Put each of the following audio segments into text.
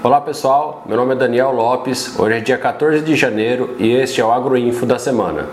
Olá pessoal, meu nome é Daniel Lopes, hoje é dia 14 de janeiro e este é o Agroinfo da semana.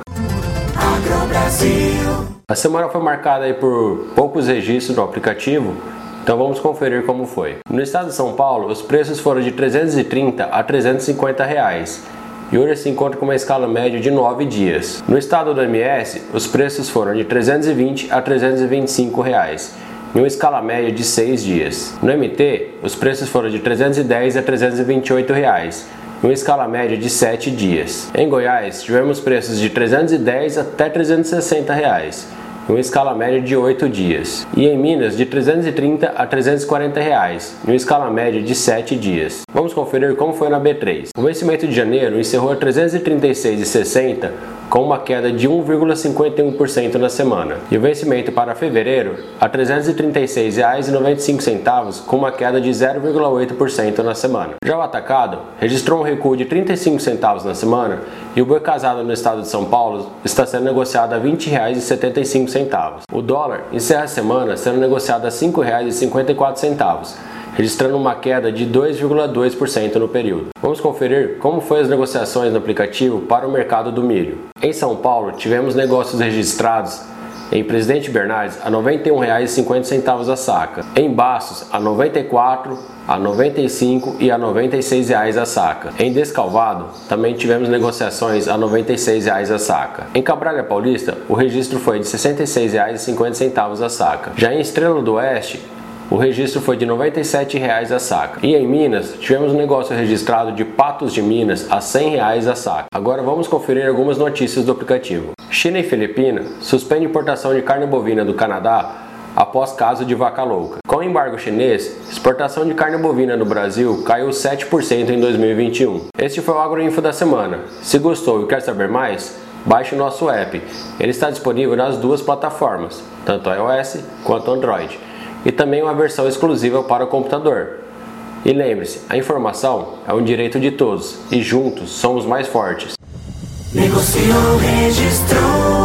A semana foi marcada por poucos registros no aplicativo, então vamos conferir como foi. No estado de São Paulo, os preços foram de 330 a 350 reais e hoje se encontra com uma escala média de 9 dias. No estado do MS, os preços foram de 320 a 325 reais em uma escala média de 6 dias. No MT, os preços foram de 310 a 328 reais, em uma escala média de 7 dias. Em Goiás, tivemos preços de 310 até 360 reais, em uma escala média de 8 dias. E em Minas, de 330 a 340 reais, em uma escala média de 7 dias. Vamos conferir como foi na B3. O vencimento de janeiro encerrou a 336,60 com uma queda de 1,51% na semana. E o vencimento para fevereiro a R$ 336,95, com uma queda de 0,8% na semana. Já o atacado registrou um recuo de 35 centavos na semana e o boi casado no estado de São Paulo está sendo negociado a R$ 20,75. O dólar encerra a semana sendo negociado a R$ 5,54 registrando uma queda de 2,2% no período. Vamos conferir como foram as negociações no aplicativo para o mercado do milho. Em São Paulo, tivemos negócios registrados em Presidente Bernardes a R$ 91,50 a saca. Em Bastos a R$ 94, a R$ 95 e a 96 reais a saca. Em Descalvado também tivemos negociações a 96 reais a saca. Em Cabralha Paulista o registro foi de R$ 66,50 a saca. Já em Estrela do Oeste o registro foi de R$ 97,00 a saca. E em Minas, tivemos um negócio registrado de patos de Minas a R$ 100,00 a saca. Agora vamos conferir algumas notícias do aplicativo. China e Filipina suspendem importação de carne bovina do Canadá após caso de vaca louca. Com o embargo chinês, exportação de carne bovina no Brasil caiu 7% em 2021. Este foi o Agroinfo da semana. Se gostou e quer saber mais, baixe o nosso app. Ele está disponível nas duas plataformas, tanto iOS quanto Android e também uma versão exclusiva para o computador. E lembre-se, a informação é um direito de todos e juntos somos mais fortes. Negociou, registrou.